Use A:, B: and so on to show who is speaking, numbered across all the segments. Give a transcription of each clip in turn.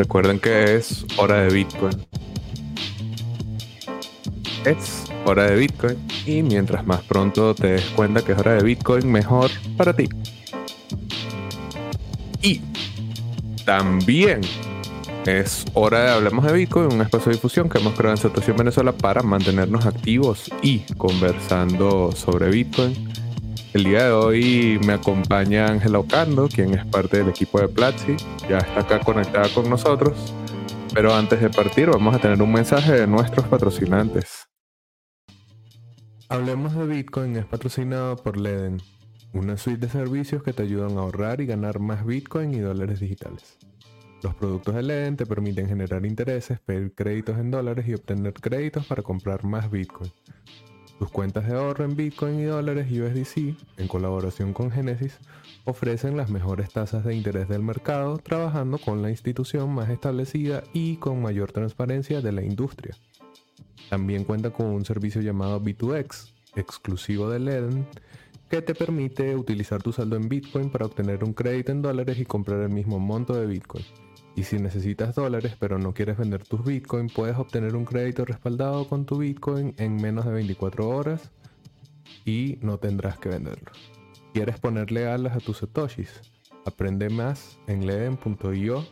A: recuerden que es hora de Bitcoin. Es hora de Bitcoin y mientras más pronto te des cuenta que es hora de Bitcoin, mejor para ti. Y también es hora de Hablemos de Bitcoin, un espacio de difusión que hemos creado en Situación Venezuela para mantenernos activos y conversando sobre Bitcoin. El día de hoy me acompaña Ángela Ocando, quien es parte del equipo de Platzi. Ya está acá conectada con nosotros. Pero antes de partir, vamos a tener un mensaje de nuestros patrocinantes. Hablemos de Bitcoin es patrocinado por Leden, una suite de servicios que te ayudan a ahorrar y ganar más Bitcoin y dólares digitales. Los productos de Leden te permiten generar intereses, pedir créditos en dólares y obtener créditos para comprar más Bitcoin. Tus cuentas de ahorro en Bitcoin y dólares USDC, en colaboración con Genesis, ofrecen las mejores tasas de interés del mercado, trabajando con la institución más establecida y con mayor transparencia de la industria. También cuenta con un servicio llamado B2X, exclusivo de Leden, que te permite utilizar tu saldo en Bitcoin para obtener un crédito en dólares y comprar el mismo monto de Bitcoin. Y si necesitas dólares pero no quieres vender tus Bitcoin, puedes obtener un crédito respaldado con tu Bitcoin en menos de 24 horas y no tendrás que venderlo. ¿Quieres ponerle alas a tus satoshis? Aprende más en leden.io.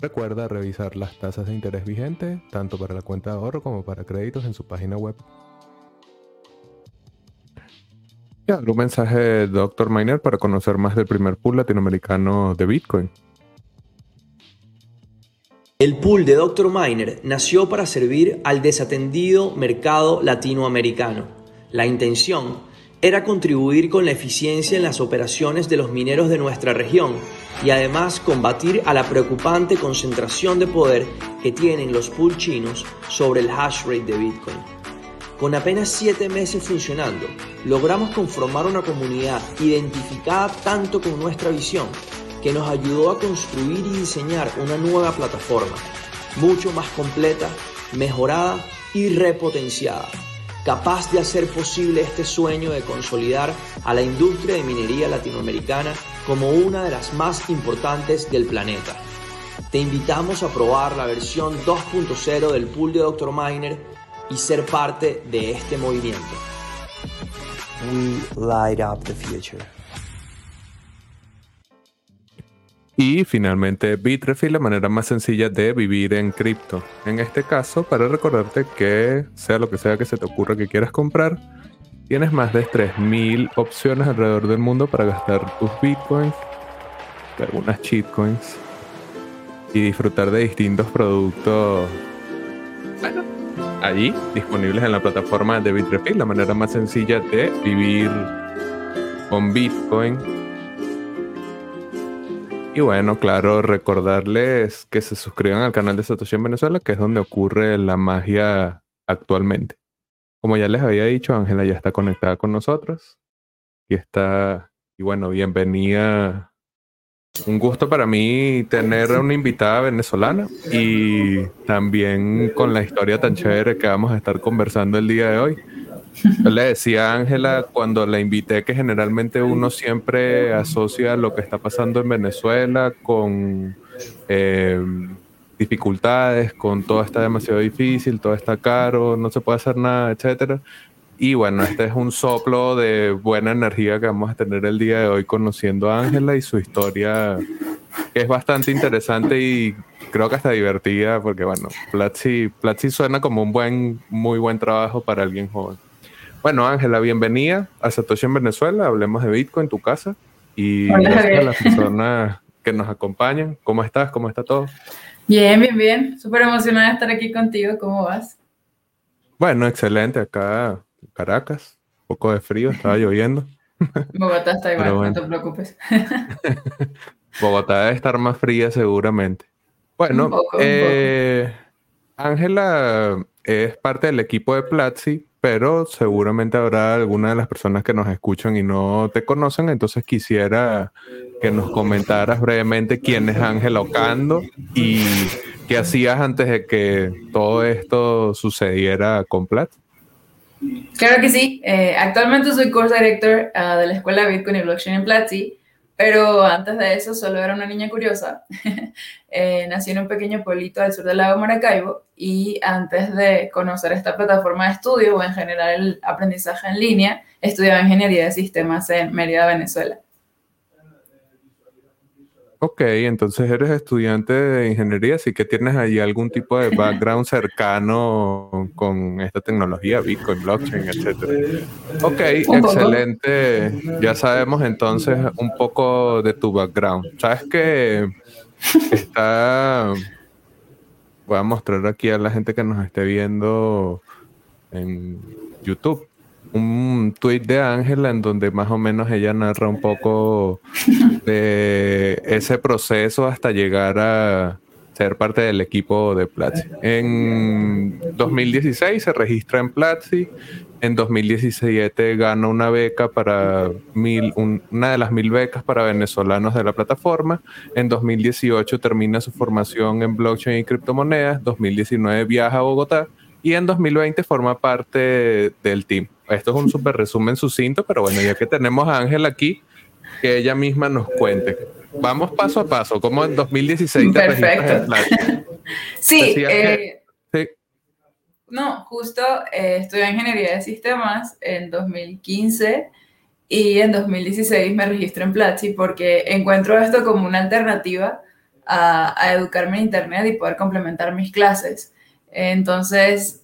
A: Recuerda revisar las tasas de interés vigentes, tanto para la cuenta de ahorro como para créditos en su página web. Y un mensaje de Dr. Miner para conocer más del primer pool latinoamericano de Bitcoin.
B: El pool de Dr. Miner nació para servir al desatendido mercado latinoamericano. La intención era contribuir con la eficiencia en las operaciones de los mineros de nuestra región y además combatir a la preocupante concentración de poder que tienen los pool chinos sobre el hash rate de Bitcoin. Con apenas 7 meses funcionando, logramos conformar una comunidad identificada tanto con nuestra visión que nos ayudó a construir y diseñar una nueva plataforma, mucho más completa, mejorada y repotenciada, capaz de hacer posible este sueño de consolidar a la industria de minería latinoamericana como una de las más importantes del planeta. Te invitamos a probar la versión 2.0 del pool de Dr. Miner y ser parte de este movimiento. We light up the future.
A: Y finalmente Bitrefill, la manera más sencilla de vivir en cripto. En este caso, para recordarte que sea lo que sea que se te ocurra que quieras comprar, tienes más de 3.000 opciones alrededor del mundo para gastar tus bitcoins, algunas cheatcoins y disfrutar de distintos productos bueno, allí disponibles en la plataforma de Bitrefill, la manera más sencilla de vivir con Bitcoin y bueno, claro, recordarles que se suscriban al canal de Satoshi en Venezuela, que es donde ocurre la magia actualmente. Como ya les había dicho, Ángela ya está conectada con nosotros. Y está, y bueno, bienvenida. Un gusto para mí tener una invitada venezolana y también con la historia tan chévere que vamos a estar conversando el día de hoy. Le decía a Ángela cuando la invité que generalmente uno siempre asocia lo que está pasando en Venezuela con eh, dificultades, con todo está demasiado difícil, todo está caro, no se puede hacer nada, etcétera. Y bueno, este es un soplo de buena energía que vamos a tener el día de hoy conociendo a Ángela y su historia, que es bastante interesante y creo que hasta divertida, porque bueno, Platzi, Platzi suena como un buen, muy buen trabajo para alguien joven. Bueno, Ángela, bienvenida a Satoshi en Venezuela. Hablemos de Bitcoin, tu casa. Y gracias a las personas que nos acompañan. ¿Cómo estás? ¿Cómo está todo?
C: Bien, bien, bien. Súper emocionada de estar aquí contigo. ¿Cómo vas?
A: Bueno, excelente. Acá, Caracas. Un poco de frío, estaba lloviendo.
C: Bogotá está igual, no te preocupes.
A: Bogotá debe estar más fría seguramente. Bueno, eh, Ángela es parte del equipo de Platzi pero seguramente habrá alguna de las personas que nos escuchan y no te conocen, entonces quisiera que nos comentaras brevemente quién es Ángela Ocando y qué hacías antes de que todo esto sucediera con Plat.
C: Claro que sí. Eh, actualmente soy course director ah, de la Escuela Bitcoin y Blockchain en Platzi, pero antes de eso solo era una niña curiosa. eh, nací en un pequeño pueblito al sur del lago Maracaibo y antes de conocer esta plataforma de estudio o en general el aprendizaje en línea, estudiaba ingeniería de sistemas en Mérida, Venezuela.
A: Ok, entonces eres estudiante de ingeniería, así que tienes ahí algún tipo de background cercano con esta tecnología, Bitcoin, blockchain, etc. Ok, excelente. Ya sabemos entonces un poco de tu background. Sabes que está. Voy a mostrar aquí a la gente que nos esté viendo en YouTube un tweet de Ángela en donde más o menos ella narra un poco de ese proceso hasta llegar a ser parte del equipo de Platzi. En 2016 se registra en Platzi, en 2017 gana una beca para mil, una de las mil becas para venezolanos de la plataforma, en 2018 termina su formación en blockchain y criptomonedas, 2019 viaja a Bogotá y en 2020 forma parte del team. Esto es un súper resumen sucinto, pero bueno, ya que tenemos a Ángel aquí, que ella misma nos cuente. Vamos paso a paso, como en 2016
C: Perfecto. sí, eh, sí, No, justo eh, estudié ingeniería de sistemas en 2015 y en 2016 me registro en Platzi porque encuentro esto como una alternativa a, a educarme en Internet y poder complementar mis clases. Entonces,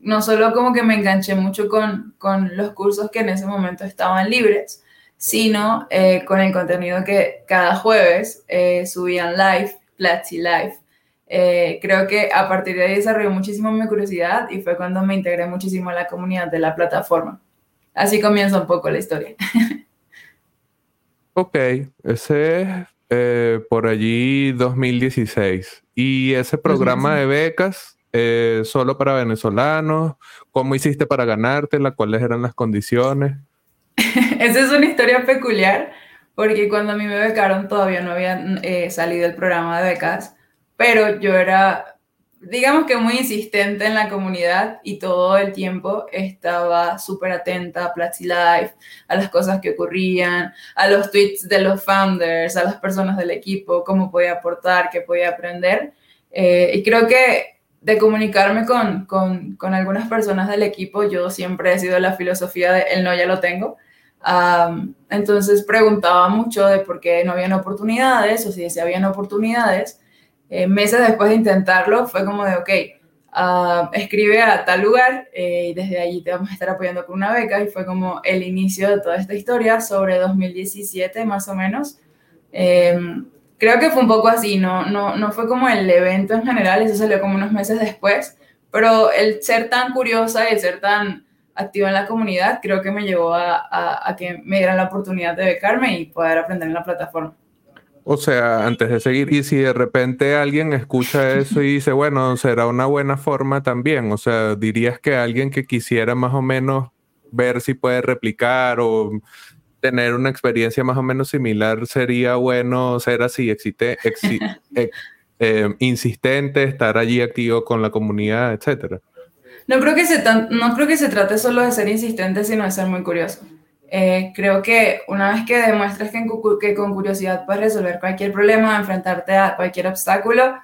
C: no solo como que me enganché mucho con, con, los cursos que en ese momento estaban libres, sino eh, con el contenido que cada jueves eh, subían live, Platzi Live. Eh, creo que a partir de ahí desarrolló muchísimo mi curiosidad y fue cuando me integré muchísimo a la comunidad de la plataforma. Así comienza un poco la historia.
A: ok, ese es por allí 2016. ¿Y ese programa de becas eh, solo para venezolanos? ¿Cómo hiciste para ganártela? ¿Cuáles eran las condiciones?
C: Esa es una historia peculiar, porque cuando a mí me becaron todavía no había eh, salido el programa de becas, pero yo era, digamos que muy insistente en la comunidad y todo el tiempo estaba súper atenta a Platzi Life, a las cosas que ocurrían, a los tweets de los founders, a las personas del equipo, cómo podía aportar, qué podía aprender. Eh, y creo que de comunicarme con, con, con, algunas personas del equipo, yo siempre he sido la filosofía de el no ya lo tengo. entonces preguntaba mucho de por qué no habían oportunidades o si se habían oportunidades. Eh, meses después de intentarlo fue como de, ok, escribe a tal lugar eh, y desde allí te vamos a estar apoyando con una beca y fue como el inicio de toda esta historia sobre 2017 más o menos. Em, creo que fue un poco así, no, no, no fue como el evento en general, eso salió como unos meses después, pero el ser tan curiosa y el ser tan activa en la comunidad creo que me llevó a, a, que me dieran la oportunidad de becarme y poder aprender en la plataforma.
A: O sea, antes de seguir, y si de repente alguien escucha eso y dice, bueno, será una buena forma también, o sea, dirías que alguien que quisiera más o menos ver si puede replicar o tener una experiencia más o menos similar, sería bueno ser así, existe, eh, insistente, estar allí activo con la comunidad, etcétera.
C: No creo, que se no creo que se trate solo de ser insistente, sino de ser muy curioso. Eh, creo que una vez que demuestres que, que, con curiosidad puedes resolver cualquier problema, enfrentarte a cualquier obstáculo,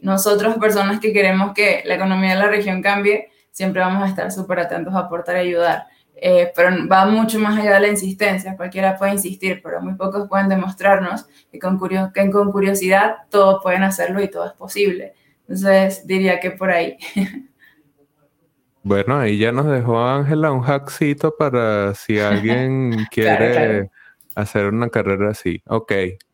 C: nosotros, personas que queremos que la economía de la región cambie, siempre vamos a estar súper atentos a aportar y ayudar. Eh, pero va mucho más allá de la insistencia. Cualquiera puede insistir, pero muy pocos pueden demostrarnos que con, que con curiosidad todos pueden hacerlo y todo es posible. Entonces diría que por ahí.
A: Bueno, ahí ya nos dejó Ángela un hackcito para si alguien quiere hacer una carrera así. Ok,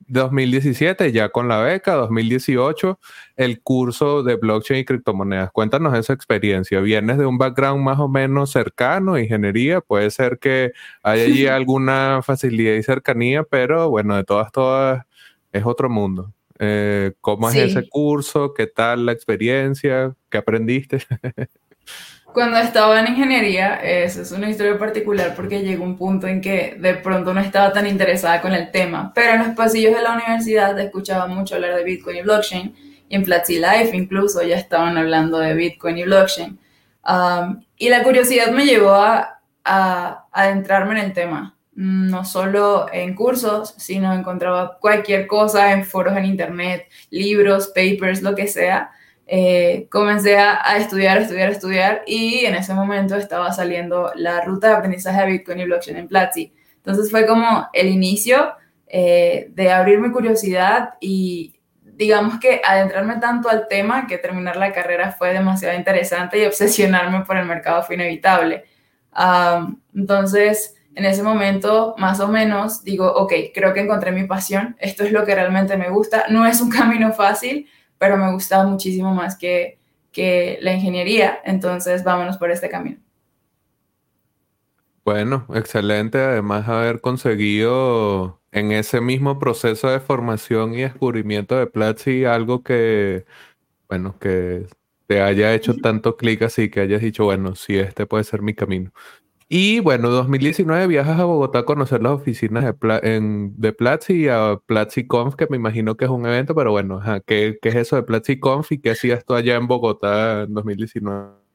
A: 2017 ya con la beca, 2018 el curso de blockchain y criptomonedas. Cuéntanos esa experiencia. ¿Vienes de un background más o menos cercano, ingeniería? Puede ser que haya allí alguna facilidad y cercanía, pero bueno, de todas, todas es otro mundo. Eh, ¿Cómo es ese curso? ¿Qué tal la experiencia? ¿Qué aprendiste?
C: Cuando estaba en ingeniería, eso es una historia particular porque llegó un punto en que de pronto no estaba tan interesada con el tema, pero en los pasillos de la universidad escuchaba mucho hablar de Bitcoin y blockchain, y en Platzi Life incluso ya estaban hablando de Bitcoin y blockchain. Um, y la curiosidad me llevó a, a, adentrarme en el tema. no solo en cursos, sino encontraba cualquier cosa en foros en internet, libros, papers, lo que sea. Eh, comencé a, a, estudiar, estudiar, estudiar y en ese momento estaba saliendo la ruta de aprendizaje de Bitcoin y blockchain en Platzi. Entonces fue como el inicio eh, de abrir mi curiosidad y digamos que adentrarme tanto al tema que terminar la carrera fue demasiado interesante y obsesionarme por el mercado fue inevitable. entonces, en ese momento, más o menos, digo, ok, creo que encontré mi pasión, esto es lo que realmente me gusta, no es un camino fácil, pero me gusta muchísimo más que, que la ingeniería, entonces vámonos por este camino.
A: Bueno, excelente. Además, haber conseguido en ese mismo proceso de formación y descubrimiento de Platzi algo que, bueno, que te haya hecho tanto clic así que hayas dicho, bueno, sí, este puede ser mi camino. Y bueno, 2019 viajas a Bogotá a conocer las oficinas de, en, de Platzi y a Platzi Conf, que me imagino que es un evento, pero bueno, ¿qué, ¿qué, es eso de Platzi Conf y qué hacías tú allá en Bogotá en 2019?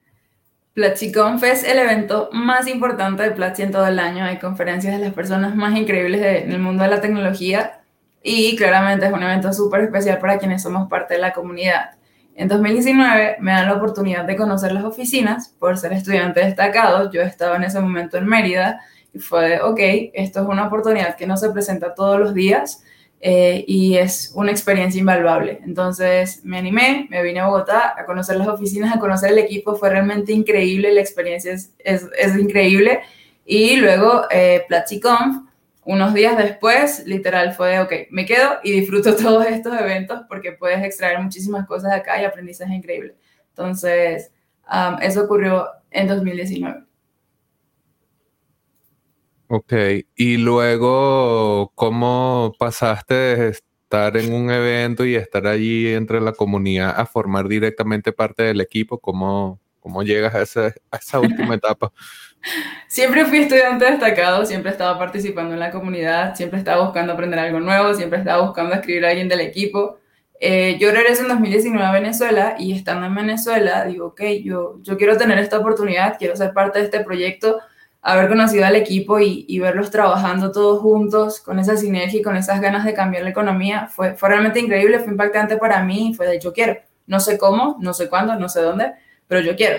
C: PlatziConf es el evento más importante de Platzi en todo el año. Hay conferencias de las personas más increíbles del mundo de la tecnología y claramente es un evento súper especial para quienes somos parte de la comunidad. En 2019 me dan la oportunidad de conocer las oficinas por ser estudiante destacado. Yo estaba en ese momento en Mérida y fue, ok, esto es una oportunidad que no se presenta todos los días eh, y es una experiencia invaluable. Entonces me animé, me vine a Bogotá a conocer las oficinas, a conocer el equipo, fue realmente increíble, la experiencia es, es, es increíble. Y luego eh, PlatziConf, unos días después, literal fue, ok, me quedo y disfruto todos estos eventos porque puedes extraer muchísimas cosas de acá y aprendizaje increíble. Entonces, eso ocurrió en 2019.
A: Ok, y luego, ¿cómo pasaste de estar en un evento y estar allí entre la comunidad a formar directamente parte del equipo? ¿Cómo, cómo llegas a, a esa última etapa?
C: Siempre fui estudiante destacado, siempre estaba participando en la comunidad, siempre estaba buscando aprender algo nuevo, siempre estaba buscando escribir a alguien del equipo. Eh, yo regreso en 2019 a Venezuela y estando en Venezuela digo, ok, yo, yo quiero tener esta oportunidad, quiero ser parte de este proyecto haber conocido al equipo y, verlos trabajando todos juntos con esa sinergia y con esas ganas de cambiar la economía fue, fue realmente increíble, fue impactante para mí, fue de yo quiero. No sé cómo, no sé cuándo, no sé dónde, pero yo quiero.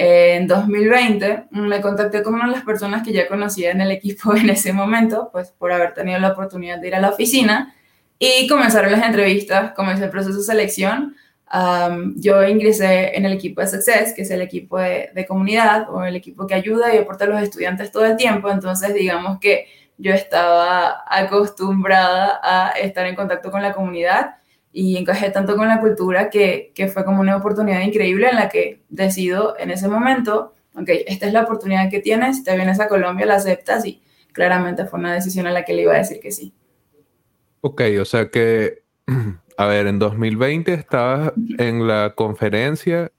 C: En 2020 me contacté con una de las personas que ya conocía en el equipo en ese momento, pues por haber tenido la oportunidad de ir a la oficina y comenzaron las entrevistas, comenzó el proceso de selección yo ingresé en el equipo de Success, que es el equipo de, comunidad o el equipo que ayuda y aporta a los estudiantes todo el tiempo. Entonces, digamos que yo estaba acostumbrada a estar en contacto con la comunidad y encajé tanto con la cultura que, que fue como una oportunidad increíble en la que decido en ese momento, ok, esta es la oportunidad que tienes, te vienes a Colombia, la aceptas y claramente fue una decisión a la que le iba a decir que sí.
A: Ok, o sea que A ver, en 2020 estabas en la conferencia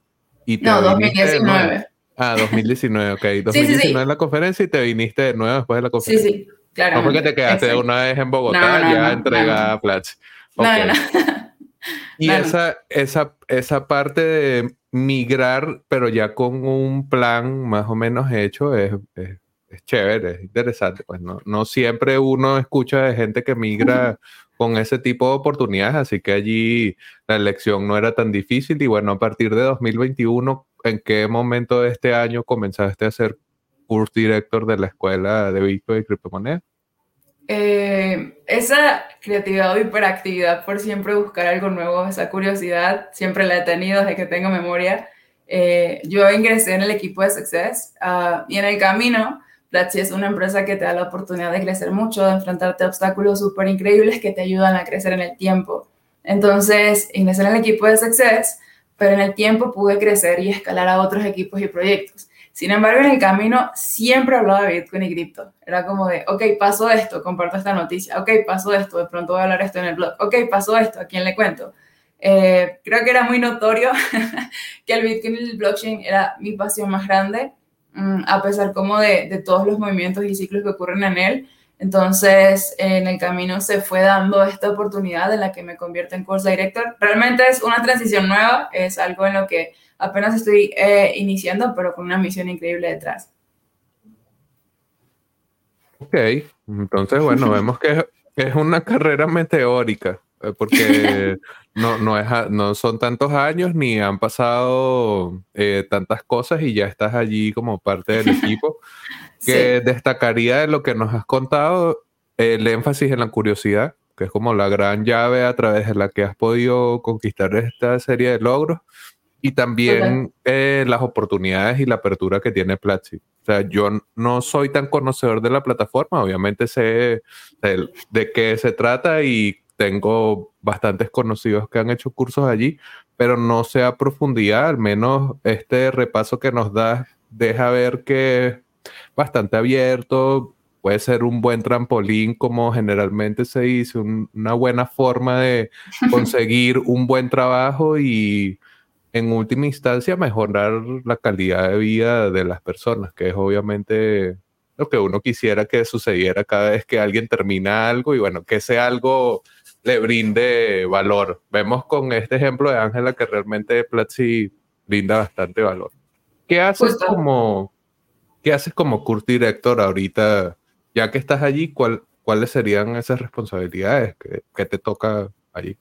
A: y te
C: No, 2019.
A: Ah, 2019, ok. 2019 en la conferencia y te viniste de nuevo después de la conferencia.
C: Sí, sí, claro.
A: No porque te quedaste una vez en Bogotá ya entregada a Platz.
C: Okay. No,
A: Y esa, esa, esa parte de migrar, pero ya con un plan más o menos hecho, es, es, es chévere, es interesante. Pues no, no siempre uno escucha de gente que migra con ese tipo de oportunidades, así que allí la elección no era tan difícil y bueno, a partir de 2021, ¿en qué momento de este año comenzaste a ser curso director de la escuela de Bitcoin y criptomonedas?
C: Eh, esa creatividad o hiperactividad por siempre buscar algo nuevo, esa curiosidad, siempre la he tenido desde que tengo memoria. Eh, yo ingresé en el equipo de Success uh, y en el camino Platzi es una empresa que te da la oportunidad de crecer mucho, de enfrentarte a obstáculos súper increíbles que te ayudan a crecer en el tiempo. Entonces, ingresé en el equipo de Success, pero en el tiempo pude crecer y escalar a otros equipos y proyectos. Sin embargo, en el camino siempre hablaba de Bitcoin y cripto. Era como de, ok, pasó esto, comparto esta noticia. Ok, pasó esto, de pronto voy a hablar esto en el blog. Ok, pasó esto, ¿a quién le cuento? Eh, creo que era muy notorio que el Bitcoin y el blockchain era mi pasión más grande Mm, a pesar como de, de, todos los movimientos y ciclos que ocurren en él. Entonces, en el camino se fue dando esta oportunidad en la que me convierto en course director. Realmente es una transición nueva, es algo en lo que apenas estoy eh, iniciando, pero con una misión increíble detrás.
A: Ok, entonces bueno, vemos que es una carrera meteórica, porque no, no, es, no son tantos años ni han pasado eh, tantas cosas y ya estás allí como parte del equipo. Que destacaría de lo que nos has contado el énfasis en la curiosidad, que es como la gran llave a través de la que has podido conquistar esta serie de logros y también eh, las oportunidades y la apertura que tiene Platzi. O sea, yo no soy tan conocedor de la plataforma, obviamente sé de, qué se trata y tengo bastantes conocidos que han hecho cursos allí, pero no sé a profundidad, al menos este repaso que nos da deja ver que es bastante abierto, puede ser un buen trampolín, como generalmente se dice, una buena forma de conseguir un buen trabajo y en última instancia mejorar la calidad de vida de las personas, que es obviamente lo que uno quisiera que sucediera cada vez que alguien termina algo y bueno, que ese algo le brinde valor. Vemos con este ejemplo de Ángela que realmente Platzi brinda bastante valor. ¿Qué haces como qué haces como curso director ahorita? Ya que estás allí, ¿cuáles serían esas responsabilidades que, que te toca allí?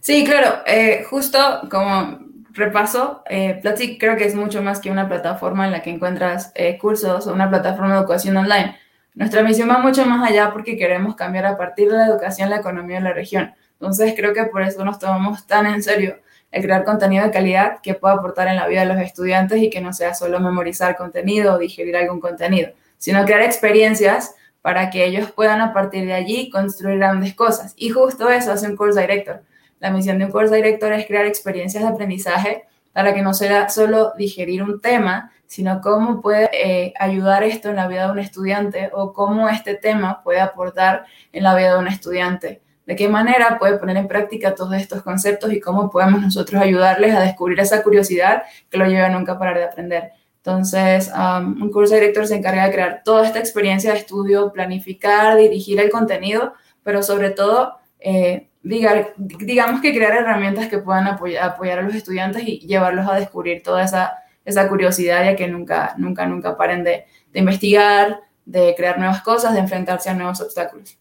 C: Sí, claro, eh, justo como repaso, eh, Platzi creo que es mucho más que una plataforma en la que encuentras eh, cursos o una plataforma de educación online. Nuestra misión va mucho más allá porque queremos cambiar a partir de la educación la economía de la región. Entonces creo que por eso nos tomamos tan en serio el crear contenido de calidad que pueda aportar en la vida de los estudiantes y que no sea solo memorizar contenido o digerir algún contenido, sino crear experiencias para que ellos puedan a partir de allí construir grandes cosas. Y justo eso hace un course director. La misión de un course director es crear experiencias de aprendizaje para que no sea solo digerir un tema, sino cómo puede eh, ayudar esto en la vida de un estudiante o cómo este tema puede aportar en la vida de un estudiante. De qué manera puede poner en práctica todos estos conceptos y cómo podemos nosotros ayudarles a descubrir esa curiosidad que lo lleva a nunca parar de aprender. Entonces, un curso director se encarga de crear toda esta experiencia de estudio, planificar, dirigir el contenido, pero sobre todo eh, digamos que crear herramientas que puedan apoyar, apoyar a los estudiantes y llevarlos a descubrir toda esa, esa curiosidad ya que nunca, nunca, nunca paren de, de investigar, de crear nuevas cosas, de enfrentarse a nuevos obstáculos.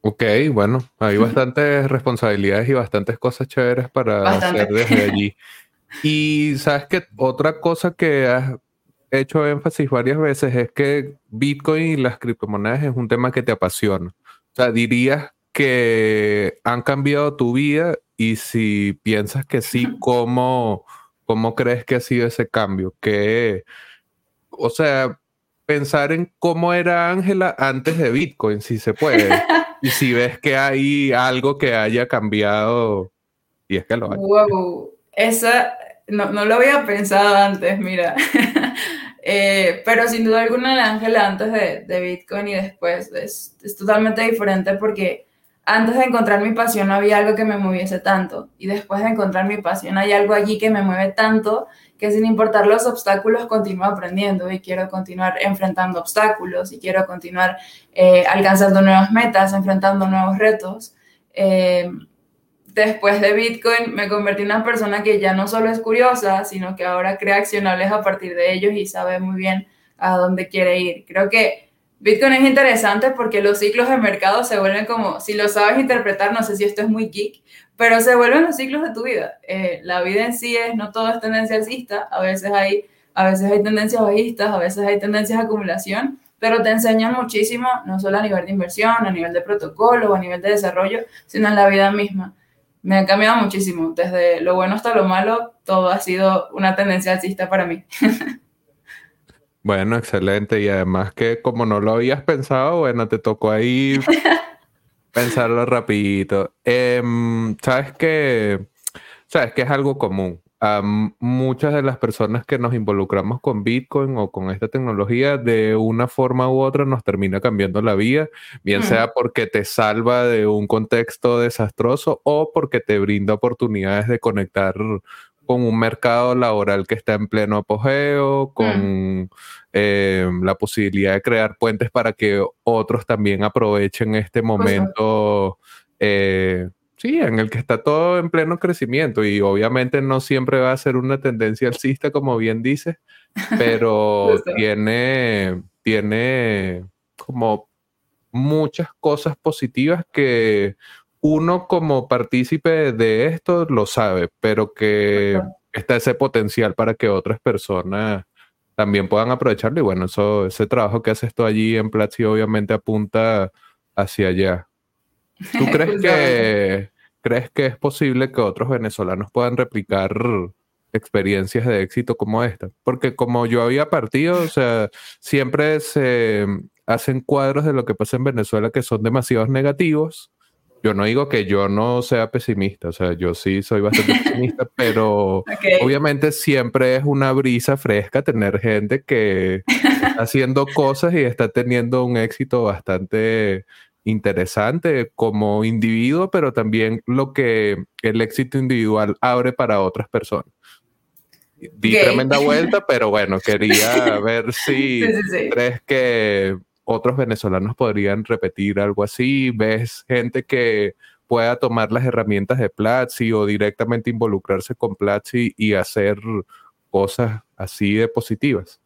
A: Ok, bueno, hay bastantes responsabilidades y bastantes cosas chéveres para hacer desde allí. Y sabes que otra cosa que has hecho énfasis varias veces es que Bitcoin y las criptomonedas es un tema que te apasiona. O sea, dirías que han cambiado tu vida y si piensas que sí, ¿cómo, cómo crees que ha sido ese cambio? Que, o sea, pensar en cómo era Ángela antes de Bitcoin, si se puede. y si ves que hay algo que haya cambiado, y es que lo hay.
C: Wow, esa no, no lo había pensado antes, mira. Eh, pero sin duda alguna, el Ángela antes de, de, Bitcoin y después es, es totalmente diferente porque antes de encontrar mi pasión no había algo que me moviese tanto y después de encontrar mi pasión hay algo allí que me mueve tanto que sin importar los obstáculos continúo aprendiendo y quiero continuar enfrentando obstáculos y quiero continuar eh, alcanzando nuevas metas, enfrentando nuevos retos. Eh, después de Bitcoin me convertí en una persona que ya no solo es curiosa, sino que ahora crea accionables a partir de ellos y sabe muy bien a dónde quiere ir. Creo que Bitcoin es interesante porque los ciclos de mercado se vuelven como, si lo sabes interpretar, no sé si esto es muy geek, pero se vuelven los ciclos de tu vida. Eh, la vida en sí es, no todo es tendencia alcista, a veces hay, a veces hay tendencias bajistas, a veces hay tendencias de acumulación, pero te enseñan muchísimo, no solo a nivel de inversión, a nivel de protocolo, a nivel de desarrollo, sino en la vida misma. Me ha cambiado muchísimo, desde lo bueno hasta lo malo, todo ha sido una tendencia alcista para mí.
A: Bueno, excelente. Y además que como no lo habías pensado, bueno, te tocó ahí pensarlo rapidito. Em, sabes que, sabes que es algo común. muchas de las personas que nos involucramos con Bitcoin o con esta tecnología, de una forma u otra nos termina cambiando la vida, bien sea porque te salva de un contexto desastroso o porque te brinda oportunidades de conectar con un mercado laboral que está en pleno apogeo, con mm. eh, la posibilidad de crear puentes para que otros también aprovechen este momento, eh, sí, en el que está todo en pleno crecimiento. Y obviamente no siempre va a ser una tendencia alcista, como bien dices, pero tiene, tiene como muchas cosas positivas que uno como partícipe de esto lo sabe, pero que está ese potencial para que otras personas también puedan aprovecharlo. Y bueno, eso, ese trabajo que haces tú allí en Platzi obviamente apunta hacia allá. ¿Tú crees que, crees que es posible que otros venezolanos puedan replicar experiencias de éxito como esta? Porque como yo había partido, o sea, siempre se hacen cuadros de lo que pasa en Venezuela que son demasiado negativos yo no digo que yo no sea pesimista, o sea, yo sí soy bastante pesimista, pero obviamente siempre es una brisa fresca tener gente que está haciendo cosas y está teniendo un éxito bastante interesante como individuo, pero también lo que el éxito individual abre para otras personas. Di tremenda vuelta, pero bueno, quería ver si crees que otros venezolanos podrían repetir algo así? ¿Ves gente que pueda tomar las herramientas de Platzi o directamente involucrarse con Platzi y hacer cosas así de positivas?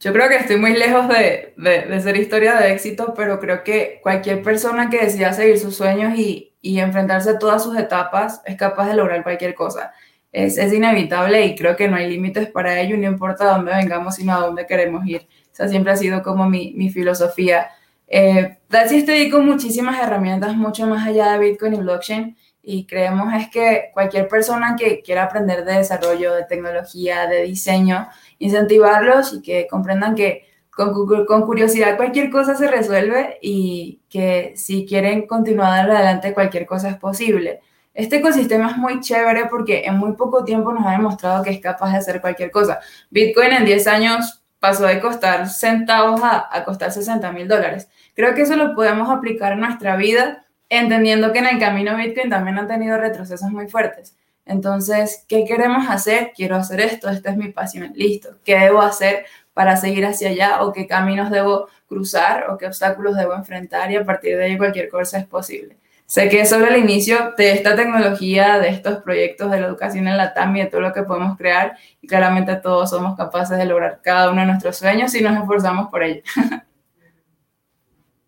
C: Yo creo que estoy muy lejos de, ser historia de éxito, pero creo que cualquier persona que decida seguir sus sueños y, enfrentarse a todas sus etapas es capaz de lograr cualquier cosa. Es, es inevitable y creo que no hay límites para ello, no importa dónde vengamos, sino a dónde queremos ir sea, siempre ha sido como mi, mi filosofía. Eh, estoy con muchísimas herramientas mucho más allá de Bitcoin y blockchain y creemos es que cualquier persona que quiera aprender de desarrollo, de tecnología, de diseño, incentivarlos y que comprendan que con, con curiosidad cualquier cosa se resuelve y que si quieren continuar adelante cualquier cosa es posible. Este ecosistema es muy chévere porque en muy poco tiempo nos ha demostrado que es capaz de hacer cualquier cosa. Bitcoin en 10 años pasó de costar centavos a, a costar 60 mil dólares. Creo que eso lo podemos aplicar en nuestra vida, entendiendo que en el camino Bitcoin también han tenido retrocesos muy fuertes. Entonces, ¿qué queremos hacer? Quiero hacer esto, esta es mi pasión, listo. ¿Qué debo hacer para seguir hacia allá? ¿O qué caminos debo cruzar? ¿O qué obstáculos debo enfrentar? Y a partir de ahí cualquier cosa es posible. Sé que es sobre el inicio de esta tecnología, de estos proyectos de la educación en la TAM y de todo lo que podemos crear. Y claramente todos somos capaces de lograr cada uno de nuestros sueños si nos esforzamos por ello.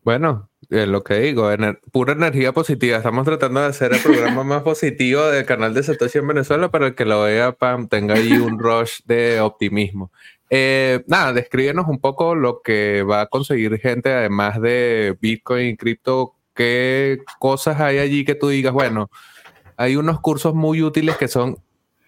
A: Bueno, lo que digo, pura energía positiva. Estamos tratando de hacer el programa más positivo del canal de Satoshi en Venezuela para que lo vea, Pam, tenga ahí un rush de optimismo. Eh, nada, descríbenos un poco lo que va a conseguir gente, además de Bitcoin cripto ¿Qué cosas hay allí que tú digas, bueno, hay unos cursos muy útiles que son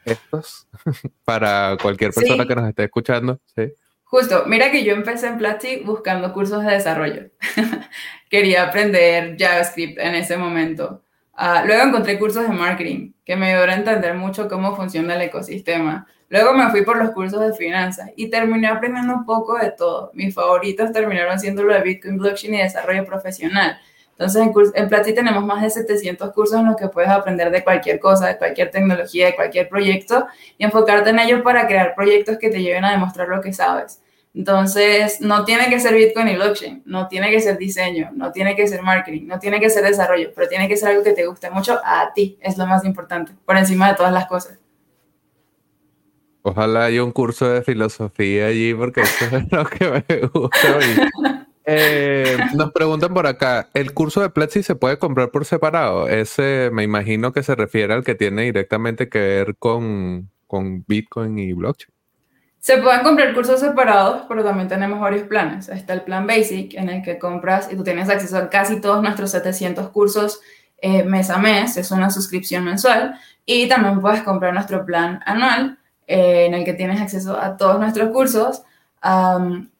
A: estos para cualquier persona que nos esté escuchando? ¿sí?
C: Justo, mira que yo empecé en Platzi buscando cursos de desarrollo. Quería aprender JavaScript en ese momento. Ah, luego encontré cursos de marketing que me ayudaron a entender mucho cómo funciona el ecosistema. Luego me fui por los cursos de finanzas y terminé aprendiendo un poco de todo. Mis favoritos terminaron siendo lo de Bitcoin, blockchain y desarrollo profesional. Entonces, en, en Platzi tenemos más de 700 cursos en los que puedes aprender de cualquier cosa, de cualquier tecnología, de cualquier proyecto y enfocarte en ellos para crear proyectos que te lleven a demostrar lo que sabes. Entonces, no tiene que ser Bitcoin y blockchain, no tiene que ser diseño, no tiene que ser marketing, no tiene que ser desarrollo, pero tiene que ser algo que te guste mucho a ti, es lo más importante, por encima de todas las cosas.
A: Ojalá haya un curso de filosofía allí, porque eso es lo que me gusta. Eh, nos preguntan por acá, ¿el curso de Platzi se puede comprar por separado? Ese me imagino que se refiere al que tiene directamente que ver con, con Bitcoin y blockchain.
C: Se pueden comprar cursos separados, pero también tenemos varios planes. Está el plan Basic, en el que compras y tú tienes acceso a casi todos nuestros 700 cursos eh, mes a mes, es una suscripción mensual. Y también puedes comprar nuestro plan anual, eh, en el que tienes acceso a todos nuestros cursos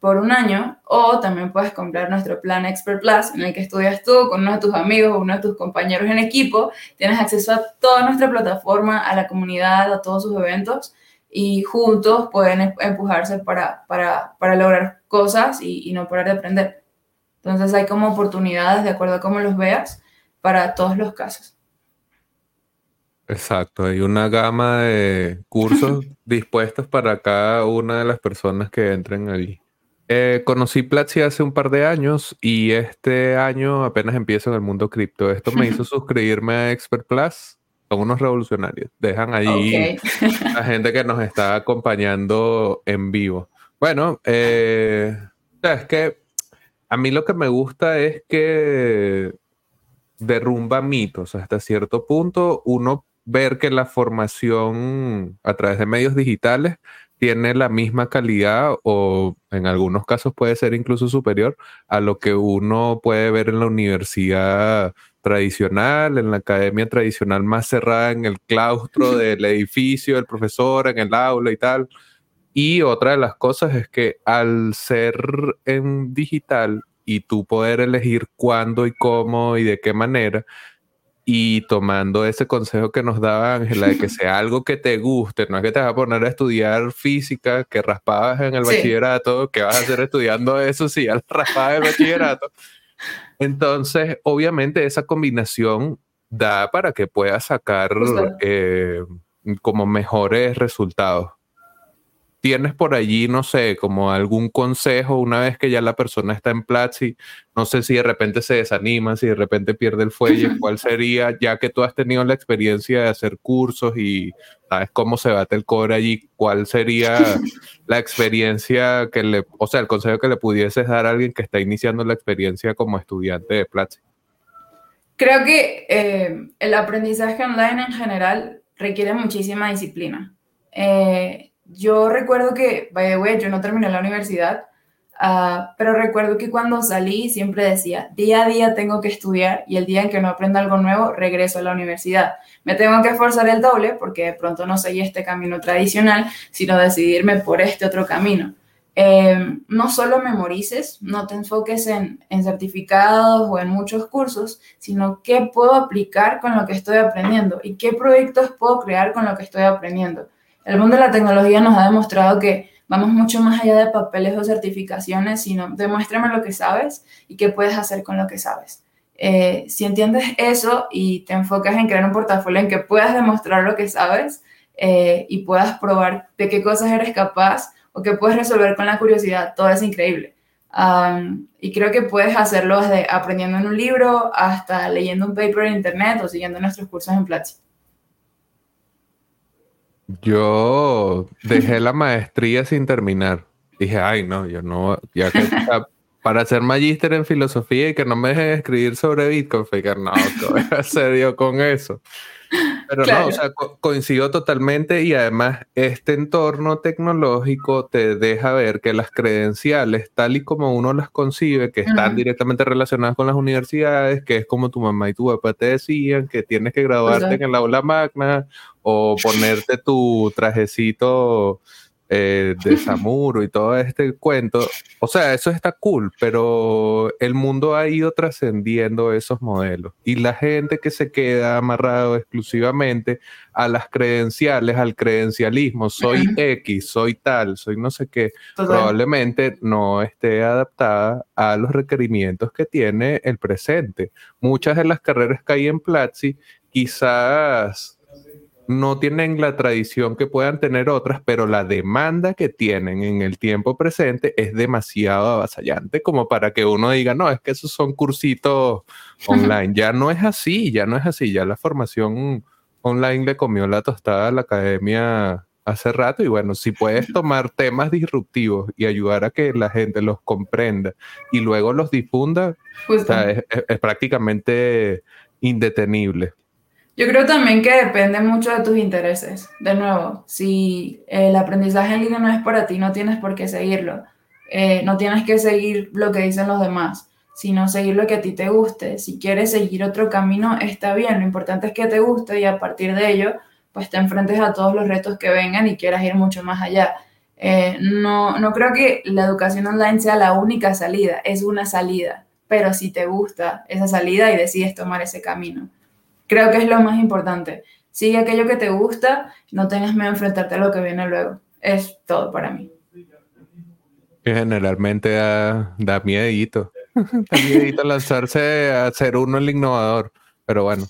C: por un año o también puedes comprar nuestro plan Expert Plus en el que estudias tú con uno de tus amigos o uno de tus compañeros en equipo. Tienes acceso a toda nuestra plataforma, a la comunidad, a todos sus eventos y juntos pueden em, empujarse para, para, para lograr cosas y, y, no parar de aprender. Entonces hay como oportunidades de acuerdo a cómo los veas para todos los casos.
A: Exacto, hay una gama de cursos dispuestos para cada una de las personas que entren allí. Eh, conocí Platzi hace un par de años y este año apenas empiezo en el mundo cripto. Esto me hizo suscribirme a Expert Plus. Son unos revolucionarios. Dejan allí a gente que nos está acompañando en vivo. Bueno, eh, es que A mí lo que me gusta es que derrumba mitos hasta cierto punto. Uno ver que la formación a través de medios digitales tiene la misma calidad o en algunos casos puede ser incluso superior a lo que uno puede ver en la universidad tradicional, en la academia tradicional más cerrada en el claustro del edificio, el profesor, en el aula y tal. Y otra de las cosas es que al ser en digital y tú poder elegir cuándo y cómo y de qué manera, y tomando ese consejo que nos daba Ángela de que sea algo que te guste, no es que te vas a poner a estudiar física que raspabas en el bachillerato, que vas a hacer estudiando eso si ya raspabas el bachillerato. Entonces, obviamente esa combinación da para que puedas sacar eh, como mejores resultados tienes por allí, no sé, como algún consejo una vez que ya la persona está en Platzi, no sé si de repente se desanima, si de repente pierde el fuelle, cuál sería, ya que tú has tenido la experiencia de hacer cursos y sabes cómo se bate el core allí, cuál sería la experiencia que le, o sea, el consejo que le pudieses dar a alguien que está iniciando la experiencia como estudiante de Platzi.
C: Creo que eh, el aprendizaje online en general requiere muchísima disciplina. Eh, yo recuerdo que, by the way, yo no terminé la universidad, ah, pero recuerdo que cuando salí siempre decía, día a día tengo que estudiar y el día en que no aprenda algo nuevo, regreso a la universidad. Me tengo que esforzar el doble porque de pronto no seguí este camino tradicional, sino decidirme por este otro camino. Em, no solo memorices, no te enfoques en, en certificados o en muchos cursos, sino qué puedo aplicar con lo que estoy aprendiendo y qué proyectos puedo crear con lo que estoy aprendiendo. El mundo de la tecnología nos ha demostrado que vamos mucho más allá de papeles o certificaciones, sino demuéstrame lo que sabes y qué puedes hacer con lo que sabes. Eh, si entiendes eso y te enfocas en crear un portafolio en que puedas demostrar lo que sabes eh, y puedas probar de qué cosas eres capaz o qué puedes resolver con la curiosidad, todo es increíble. y creo que puedes hacerlo desde aprendiendo en un libro hasta leyendo un paper en internet o siguiendo nuestros cursos en Platzi.
A: Yo dejé la maestría sin terminar. Dije, ay, no, yo no, ya que para ser magíster en filosofía y que no me dejen escribir sobre Bitcoin, fue no, ¿qué con eso? Pero no, o sea, coincido totalmente y además este entorno tecnológico te deja ver que las credenciales, tal y como uno las concibe, que están directamente relacionadas con las universidades, que es como tu mamá y tu papá te decían, que tienes que graduarte en el aula magna o ponerte tu trajecito eh, de Samuro y todo este cuento. O sea, eso está cool, pero el mundo ha ido trascendiendo esos modelos. Y la gente que se queda amarrado exclusivamente a las credenciales, al credencialismo, soy X, soy tal, soy no sé qué, probablemente no esté adaptada a los requerimientos que tiene el presente. Muchas de las carreras que hay en Platzi quizás no tienen la tradición que puedan tener otras, pero la demanda que tienen en el tiempo presente es demasiado avasallante como para que uno diga, no, es que esos son cursitos online. Ya no es así, ya no es así, ya la formación online le comió la tostada a la academia hace rato y bueno, si puedes tomar temas disruptivos y ayudar a que la gente los comprenda y luego los difunda, es prácticamente indetenible.
C: Yo creo también que depende mucho de tus intereses. De nuevo, si el aprendizaje en línea no es para ti, no tienes por qué seguirlo. Eh, no tienes que seguir lo que dicen los demás, sino seguir lo que a ti te guste. Si quieres seguir otro camino, está bien. Lo importante es que te guste y a partir de ello, pues te enfrentes a todos los retos que vengan y quieras ir mucho más allá. Eh, no, no creo que la educación online sea la única salida, es una salida, pero si te gusta esa salida y decides tomar ese camino. Creo que es lo más importante. Sigue aquello que te gusta, no tengas miedo a enfrentarte a lo que viene luego. Es todo para mí.
A: Generalmente da, da miedito. da miedito lanzarse a ser uno el innovador. Pero bueno,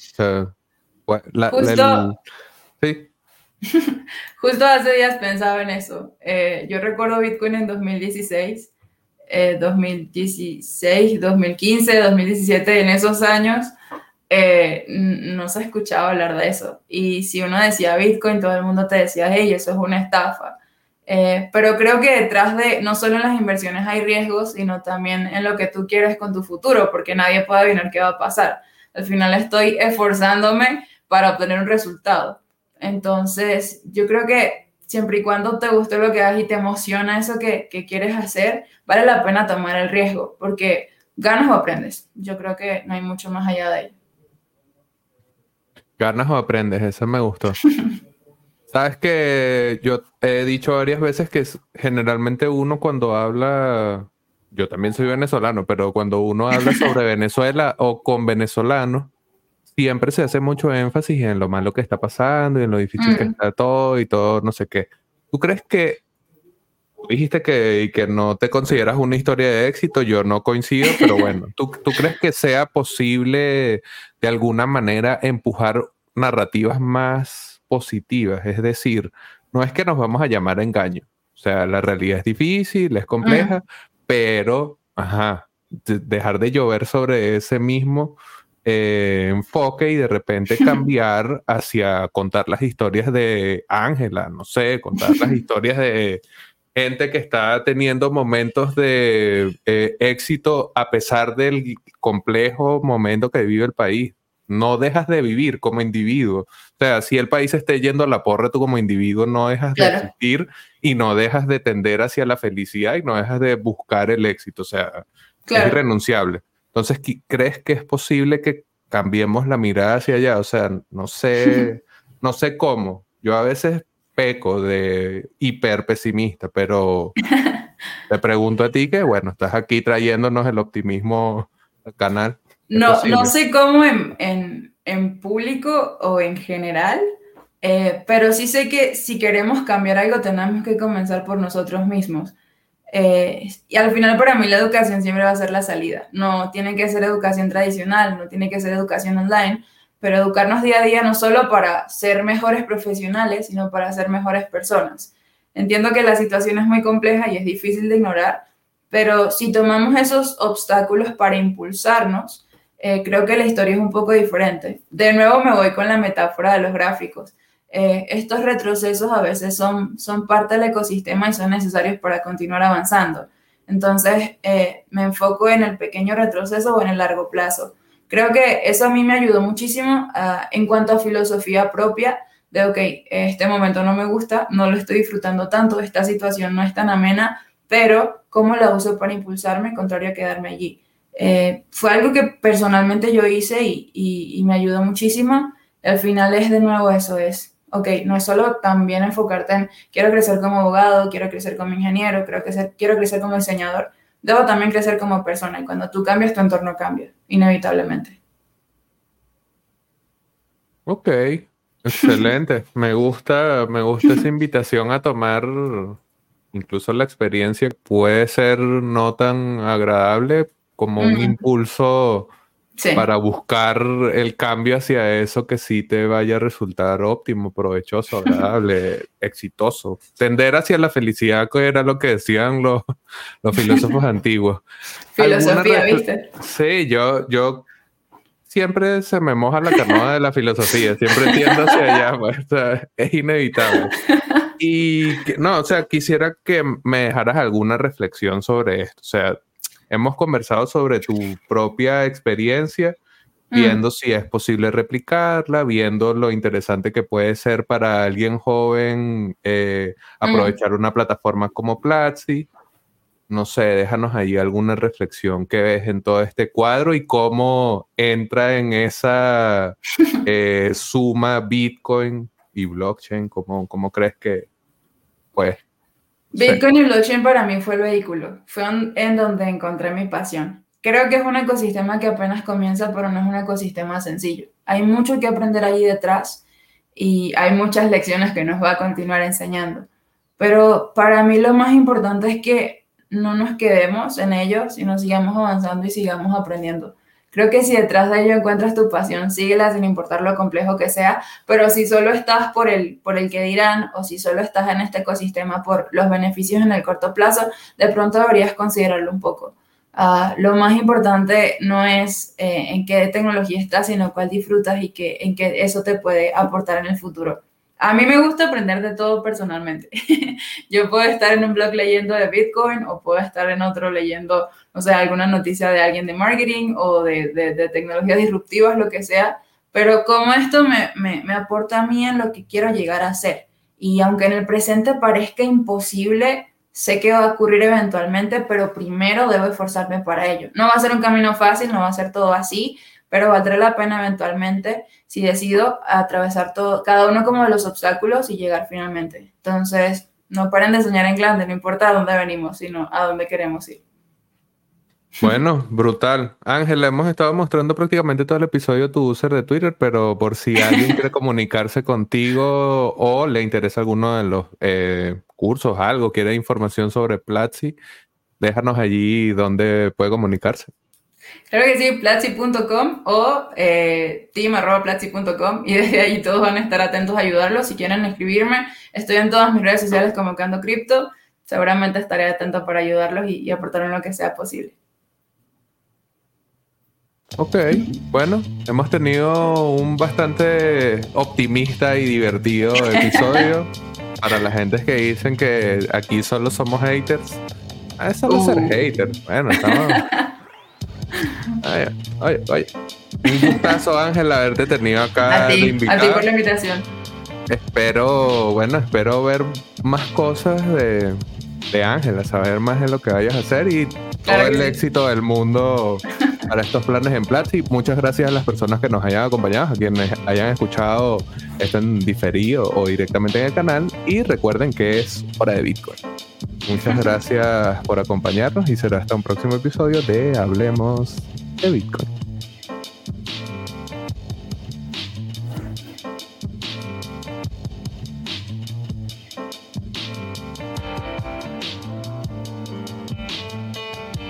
C: Justo, sí. Justo hace días pensaba en eso. Eh, yo recuerdo Bitcoin en 2016, 2016, 2015, 2017, en esos años eh, no se escuchaba hablar de eso. Y si uno decía Bitcoin, todo el mundo te decía, hey, eso es una estafa. Eh, pero creo que detrás de no solo en las inversiones hay riesgos, sino también en lo que tú quieres con tu futuro, porque nadie puede adivinar qué va a pasar. Al final estoy esforzándome para obtener un resultado. Entonces, yo creo que siempre y cuando te guste lo que haces y te emociona eso que, que quieres hacer, vale la pena tomar el riesgo, porque ganas o aprendes. Yo creo que no hay mucho más allá de ahí.
A: Ganas o aprendes, eso me gustó. Sabes que yo he dicho varias veces que generalmente uno cuando habla, yo también soy venezolano, pero cuando uno habla sobre Venezuela o con venezolanos, siempre se hace mucho énfasis en lo malo que está pasando y en lo difícil que mm. está todo y todo, no sé qué. ¿Tú crees que dijiste que, que no te consideras una historia de éxito? Yo no coincido, pero bueno, ¿tú, ¿tú crees que sea posible de alguna manera empujar narrativas más positivas, es decir, no es que nos vamos a llamar engaño, o sea, la realidad es difícil, es compleja, pero, ajá, dejar de llover sobre ese mismo eh, enfoque y de repente cambiar hacia contar las historias de Ángela, no sé, contar las historias de gente que está teniendo momentos de eh, éxito a pesar del complejo momento que vive el país no dejas de vivir como individuo. O sea, si el país esté yendo a la porra, tú como individuo no dejas de existir y no dejas de tender hacia la felicidad y no dejas de buscar el éxito. O sea, es irrenunciable. Entonces, ¿crees que es posible que cambiemos la mirada hacia allá? O sea, no sé, no sé cómo. Yo a veces peco de hiper pesimista, pero te pregunto a ti que, bueno, estás aquí trayéndonos el optimismo al canal.
C: No, no sé cómo en, en, público o en general, eh, pero sí sé que si queremos cambiar algo tenemos que comenzar por nosotros mismos. Eh, y al final para mí la educación siempre va a ser la salida. No tiene que ser educación tradicional, no tiene que ser educación online, pero educarnos día a día no solo para ser mejores profesionales, sino para ser mejores personas. Entiendo que la situación es muy compleja y es difícil de ignorar, pero si tomamos esos obstáculos para impulsarnos, eh, creo que la historia es un poco diferente. De nuevo me voy con la metáfora de los gráficos. Eh, estos retrocesos a veces son, parte del ecosistema y son necesarios para continuar avanzando. Entonces, eh, me enfoco en el pequeño retroceso o en el largo plazo. Creo que eso a mí me ayudó muchísimo ah, en cuanto a filosofía propia de, ok, este momento no me gusta, no lo estoy disfrutando tanto, esta situación no es tan amena, pero ¿cómo la uso para impulsarme contrario a quedarme allí? Eh, fue algo que personalmente yo hice y, me ayudó muchísimo. Al final es de nuevo eso, es, ok, no es solo también enfocarte en quiero crecer como abogado, quiero crecer como ingeniero, quiero crecer, quiero crecer como diseñador, debo también crecer como persona y cuando tú cambias, tu entorno cambia, inevitablemente.
A: Ok, excelente. me gusta, me gusta esa invitación a tomar incluso la experiencia puede ser no tan agradable, como un impulso para buscar el cambio hacia eso que sí te vaya a resultar óptimo, provechoso, agradable, exitoso. Tender hacia la felicidad, que era lo que decían los, los filósofos antiguos.
C: Filosofía, ¿viste?
A: Sí, yo, yo siempre se me moja la canoa de la filosofía, siempre tiendo hacia allá, pues, es inevitable. Y no, o sea, quisiera que me dejaras alguna reflexión sobre esto, o sea, hemos conversado sobre tu propia experiencia, mm. viendo si es posible replicarla, viendo lo interesante que puede ser para alguien joven eh, mm. aprovechar una plataforma como Platzi. No sé, déjanos ahí alguna reflexión que ves en todo este cuadro y cómo entra en esa eh, suma Bitcoin y blockchain, ¿cómo, cómo crees que pues
C: Bitcoin y blockchain para mí fue el vehículo, fue en donde encontré mi pasión. Creo que es un ecosistema que apenas comienza, pero no es un ecosistema sencillo. Hay mucho que aprender ahí detrás y hay muchas lecciones que nos va a continuar enseñando. Pero para mí lo más importante es que no nos quedemos en ello, sino sigamos avanzando y sigamos aprendiendo. Creo que si detrás de ello encuentras tu pasión, síguela sin importar lo complejo que sea, pero si solo estás por el, por el que dirán o si solo estás en este ecosistema por los beneficios en el corto plazo, de pronto deberías considerarlo un poco. Ah, lo más importante no es eh, en qué tecnología estás, sino cuál disfrutas y que, en qué eso te puede aportar en el futuro. a mí me gusta aprender de todo personalmente. Yo puedo estar en un blog leyendo de Bitcoin o puedo estar en otro leyendo, no sé, alguna noticia de alguien de marketing o de, de, tecnologías disruptivas, lo que sea, pero como esto me, me, me aporta a mí en lo que quiero llegar a ser. Y aunque en el presente parezca imposible, sé que va a ocurrir eventualmente, pero primero debo esforzarme para ello. No va a ser un camino fácil, no va a ser todo así, pero valdrá la pena eventualmente si decido atravesar todo, cada uno como de los obstáculos y llegar finalmente. Entonces, no paren de soñar en grande, no importa a dónde venimos, sino a dónde queremos ir.
A: Bueno, brutal. Ángela, hemos estado mostrando prácticamente todo el episodio tu user de Twitter, pero por si alguien quiere comunicarse contigo o le interesa alguno de los eh, cursos, algo, quiere información sobre Platzi, déjanos allí donde puede comunicarse.
C: Claro que sí, platzi.com o eh, team.platzi.com y desde ahí todos van a estar atentos a ayudarlos. Si quieren escribirme, estoy en todas mis redes sociales como Cando Cripto. Seguramente estaré atento para ayudarlos y, aportar en lo que sea posible.
A: Ok, bueno, hemos tenido un bastante optimista y divertido episodio. Para la gente que dicen que aquí solo somos haters, ah, es solo ser uh. haters. Bueno, estamos. Ay, ay, ay. Un gustazo, Ángel, haberte tenido acá.
C: A ti, a ti por la invitación.
A: Espero, bueno, espero ver más cosas de, de Ángela, saber más de lo que vayas a hacer y todo el éxito del mundo para estos planes en Platzi. Muchas gracias a las personas que nos hayan acompañado, a quienes hayan escuchado esto en diferido o directamente en el canal. Y recuerden que es hora de Bitcoin. Muchas gracias por acompañarnos y será hasta un próximo episodio de Hablemos de Bitcoin.